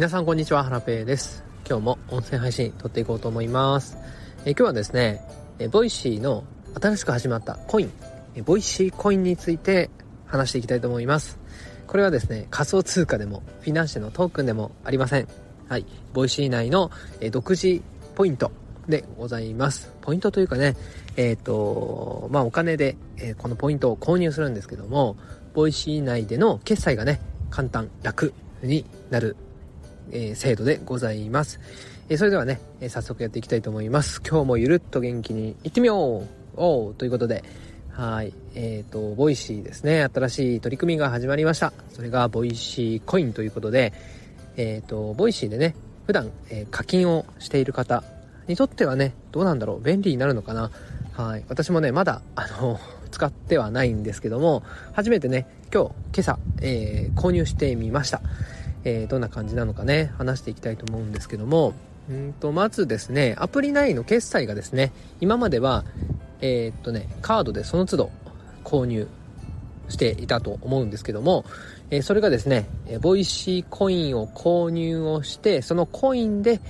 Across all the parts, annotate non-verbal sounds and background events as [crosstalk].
皆さんこんにちは、ハラペーです。今日も音声配信撮っていこうと思います。え今日はですね、え Voicy の新しく始まったコイン、え Voicy コインについて話していきたいと思います。これはですね、仮想通貨でも FiNANCiE のトークンでもありません。はい、 Voicy 内の、え独自ポイントでございます。ポイントというかね、えっ、ー、と、まあお金で、え、このポイントを購入するんですけども、Voicy 内での決済がね、簡単、楽になるえー、制度でございます。えー、それではね、えー、早速やっていきたいと思います。今日もゆるっと元気にいってみようおということで、はい。えっ、と、 Voicy ですね。新しい取り組みが始まりました。それが、 Voicy コインということで、えっ、と、 Voicy でね、普段、え課金をしている方にとってはね、どうなんだろう？便利になるのかな？はい。私もね、まだ、あの、[laughs] 使ってはないんですけども、初めてね、今日、今朝、え購入してみました。えー、どんな感じなのかね、話していきたいと思うんですけども、うんと、まずですね、アプリ内の決済がですね、今までは、えー、っとね、カードでその都度購入していたと思うんですけども、えー、それがですね、 Voicy コインを購入をして、そのコインで、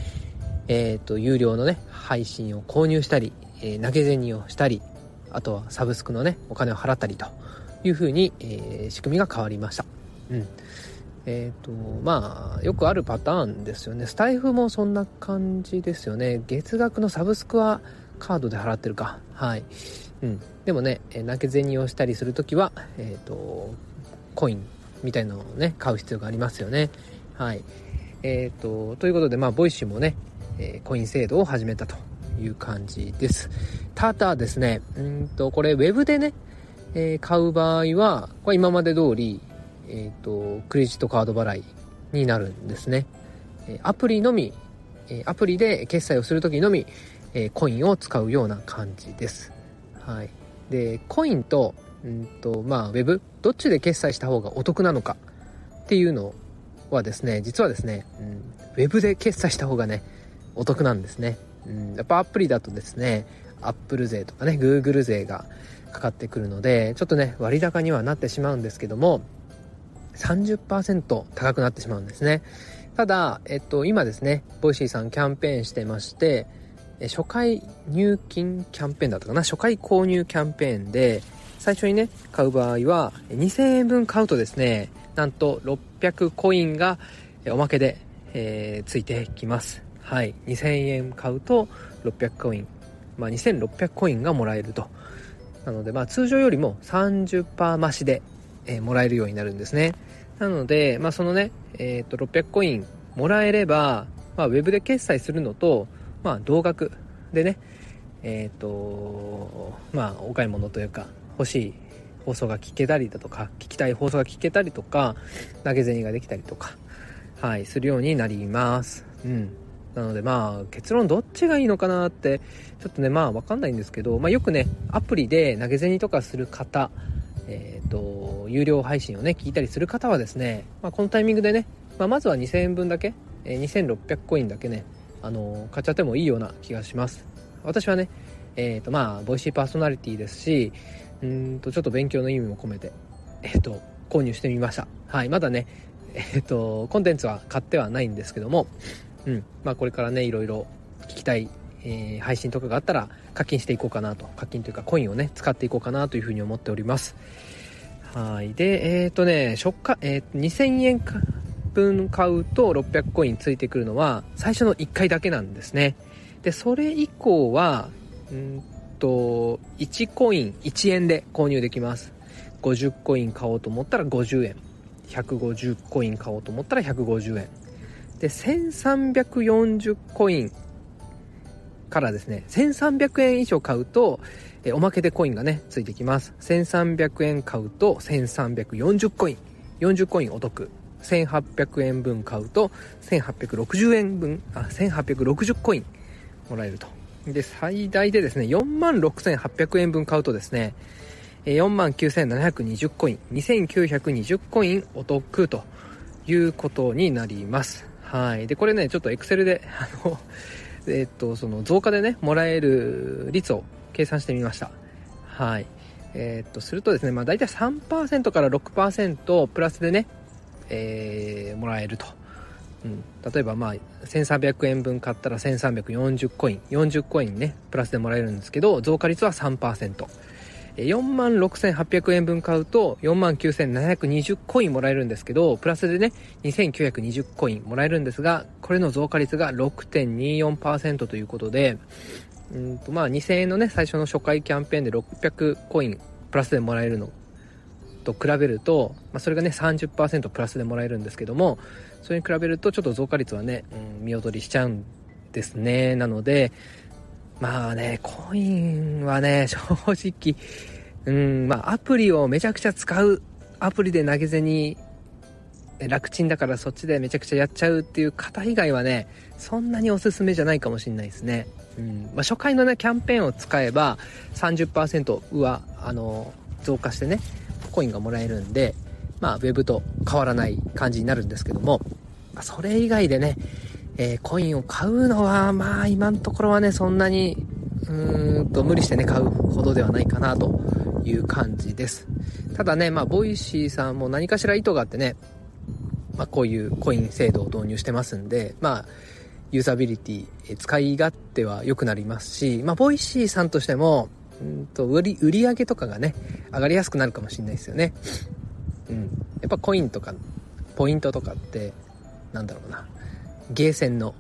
えっと、有料のね、配信を購入したり、え投げ銭をしたり、あとはサブスクのね、お金を払ったりという風に、え仕組みが変わりました。うん。えっ、ー、と、まあ、よくあるパターンですよね。スタイフもそんな感じですよね。月額のサブスクはカードで払ってるか。はい。うん。でもね、投げ銭をしたりするときは、えっ、と、コインみたいなのをね、買う必要がありますよね。はい。えっ、ー、と、ということで、まあ、 Voicy もね、えコイン制度を始めたという感じです。ただですね、うんと、これ、ウェブでね、え買う場合は、これ今まで通り、えっ、ー、と、クレジットカード払いになるんですね。アプリのみ、アプリで決済をするときのみ、コインを使うような感じです。はい。で、コインと、うんと、まあ、ウェブ、どっちで決済した方がお得なのかっていうのはですね、実はですね、うん、ウェブで決済した方がね、お得なんですね。うん、やっぱアプリだとですね、 Apple 税とかね、 Google 税がかかってくるので、ちょっとね、割高にはなってしまうんですけども、30%高くなってしまうんですね。ただ、えっと、今ですね、 Voicy さんキャンペーンしてまして、初回入金キャンペーンだったかな？初回購入キャンペーンで、最初にね、買う場合は、2000円分買うとですね、なんと600コインがおまけで、えー、ついてきます。はい。2000円買うと600コイン。まあ、2600コインがもらえると。なので、まあ、通常よりも30%増しでえ、もらえるようになるんですね。なので、まあ、そのね、えっ、と、600コインもらえれば、まあ、ウェブで決済するのと、まあ、同額でね、えっ、と、まあ、お買い物というか、欲しい放送が聞けたりだとか、聞きたい放送が聞けたりとか、投げ銭ができたりとか、はい、するようになります。うん。なのでまあ結論どっちがいいのかなってちょっとねまあわかんないんですけど、まあよくねアプリで投げ銭とかする方えっ、ー、と、有料配信をね、聞いたりする方はですね、まあ、このタイミングでね、まあ、まずは2000円分だけ、えー、2600コインだけね、あのー、買っちゃってもいいような気がします。私はね、えっ、と、まあ、ボイシーパーソナリティですし、うんと、ちょっと勉強の意味も込めて、えっ、と、購入してみました。はい、まだね、えっ、と、コンテンツは買ってはないんですけども、うん、まあ、これからね、いろいろ聞きたいえー、配信とかがあったら課金していこうかなと課金というかコインをね使っていこうかなというふうに思っております。はい。でえっ、ー、とね初回、えー、2000円分買うと600コインついてくるのは最初の1回だけなんですね。でそれ以降はうんと1コイン1円で購入できます。50コイン買おうと思ったら50円。150コイン買おうと思ったら150円。で1340コインからですね、1300円以上買うと、えおまけでコインがね、ついてきます。1300円買うと1340コイン。40コインお得。1800円分買うと1860円分、あ、1860コインもらえると。で、最大でですね、46,800円分買うとですね、49,720コイン、2920コインお得ということになります。はい。で、これね、ちょっと Excel で、あの、えっと、その増加でね、もらえる率を計算してみました。はい。えっと、するとですね、まあ大体3%から6%プラスでね、えー、もらえるとうん、例えばまあ1300円分買ったら1340コイン40コインねプラスでもらえるんですけど増加率は3% 4万6800円分買うと4万9720コインもらえるんですけどプラスでね2920コインもらえるんですがこれの増加率が6.24%ということでうんとまあ2000円のね最初の初回キャンペーンで600コインプラスでもらえるのと比べると、まあ、それがね30%プラスでもらえるんですけどもそれに比べるとちょっと増加率はね、うん、見劣りしちゃうんですね。なのでまあねコインはね [laughs] 正直うんまあアプリをめちゃくちゃ使うアプリで投げ銭楽ちんだからそっちでめちゃくちゃやっちゃうっていう方以外はねそんなにおすすめじゃないかもしれないですね、うんまあ、初回のねキャンペーンを使えば30%上あの増加してねコインがもらえるんで、まあ、ウェブと変わらない感じになるんですけども、それ以外でね、えー、コインを買うのは、まあ、今のところはね、そんなに、うーんと、無理してね、買うほどではないかな、という感じです。ただね、まあ、 Voicy さんも何かしら意図があってね、まあ、こういうコイン制度を導入してますんで、まあ、ユーザビリティ、え使い勝手は良くなりますし、まあ、 Voicy さんとしても、うんと売り売り上げとかがね上がりやすくなるかもしれないですよね。うん。やっぱコインとかポイントとかってなんだろうな。ゲーセンの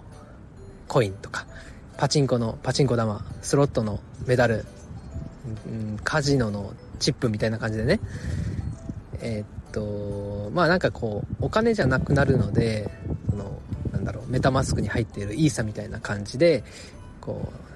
コインとかパチンコのパチンコ玉スロットのメダル、うん、カジノのチップみたいな感じでね。えー、っとまあなんかこうお金じゃなくなるのでそのなんだろう MetaMask に入っているイーサみたいな感じでこう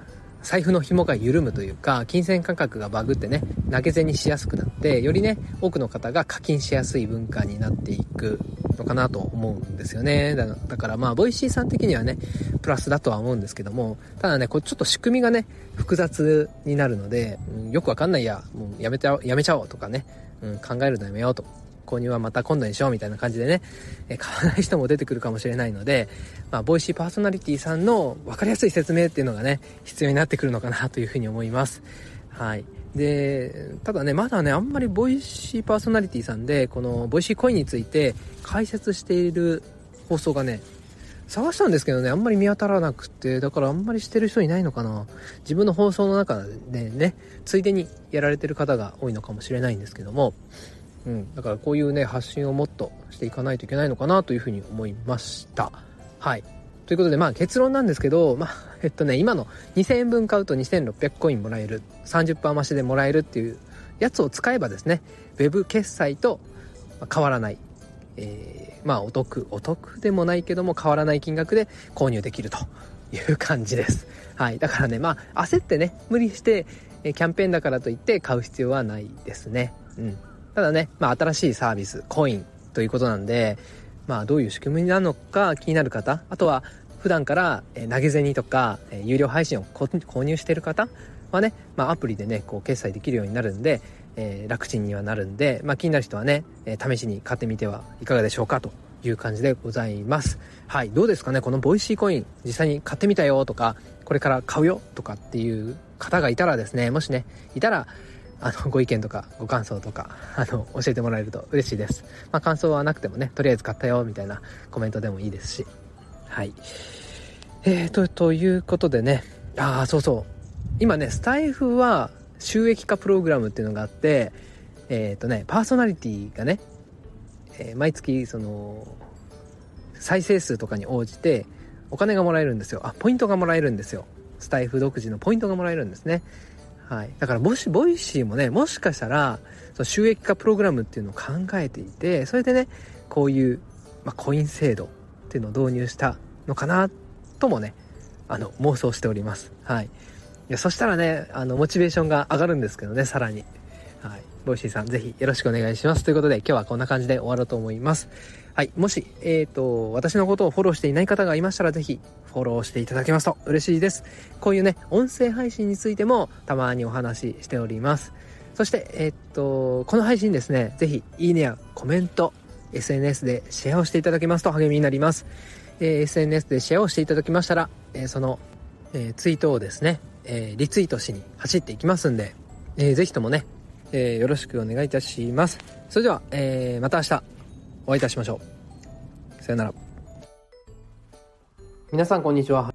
財布の紐が緩むというか金銭価格がバグってね投げ銭にしやすくなってよりね多くの方が課金しやすい文化になっていくのかなと思うんですよねだからまあ Voicy さん的にはねプラスだとは思うんですけどもただねこれちょっと仕組みがね複雑になるので、うん、よくわかんないやもうやめちゃやめちゃおうとかね、うん、考えるのやめようと購入はまた今度にしようみたいな感じでね、え買わない人も出てくるかもしれないので、まあ、 Voicy パーソナリティさんの分かりやすい説明っていうのがね、必要になってくるのかなというふうに思います。はい。で、ただね、まだね、あんまり Voicy パーソナリティさんで、この Voicy コインについて解説している放送がね、探したんですけどね、あんまり見当たらなくて、だからあんまりしてる人いないのかな。自分の放送の中でね、ついでにやられてる方が多いのかもしれないんですけども、うん、だからこういうね発信をもっとしていかないといけないのかなというふうに思いましたはいということでまあ結論なんですけどまあえっとね今の2000円分買うと2600コインもらえる30%増しでもらえるっていうやつを使えばですね web 決済と変わらない、えー、まあお得お得でもないけども変わらない金額で購入できるという感じです。はい。だからねまあ焦ってね無理してキャンペーンだからといって買う必要はないですね。うん。ただね、まあ、新しいサービス、コインということなんで、まあ、どういう仕組みなのか気になる方、あとは、普段から投げ銭とか有料配信を購入してる方はね、まあ、アプリでねこう決済できるようになるんで、えー、楽ちんにはなるんで、まあ、気になる人はね、試しに買ってみてはいかがでしょうかという感じでございます。はいどうですかねこの Voicy コイン実際に買ってみたよとかこれから買うよとかっていう方がいたらですねもしねいたらあの、ご意見とかご感想とか、あの、教えてもらえると嬉しいです。まあ、感想はなくてもね、とりあえず買ったよ、みたいなコメントでもいいですし。はい。えーと、ということでね、ああ、そうそう。今ね、スタエフは収益化プログラムっていうのがあって、えっ、ー、とね、パーソナリティがね、えー、毎月、その、再生数とかに応じて、お金がもらえるんですよ。あ、ポイントがもらえるんですよ。スタエフ独自のポイントがもらえるんですね。はい、だからもし Voicy もねもしかしたらその収益化プログラムっていうのを考えていてそれでねこういう、まあ、コイン制度っていうのを導入したのかなともねあの妄想しております。はい、いやそしたらねあのモチベーションが上がるんですけどねさらに。 Voicy さんぜひよろしくお願いしますということで今日はこんな感じで終わろうと思います。はい。もし、えっ、ー、と、私のことをフォローしていない方がいましたら、ぜひ、フォローしていただけますと嬉しいです。こういうね、音声配信についても、たまにお話ししております。そして、えっ、ー、と、この配信ですね、ぜひ、いいねやコメント、SNS でシェアをしていただけますと励みになります。えー、SNS でシェアをしていただきましたら、えその、えツイートをですね、えリツイートしに走っていきますんで、えー、ぜひともね、えー、よろしくお願いいたします。それでは、えー、また明日お会いいたしましょう。さよなら。皆さんこんにちは。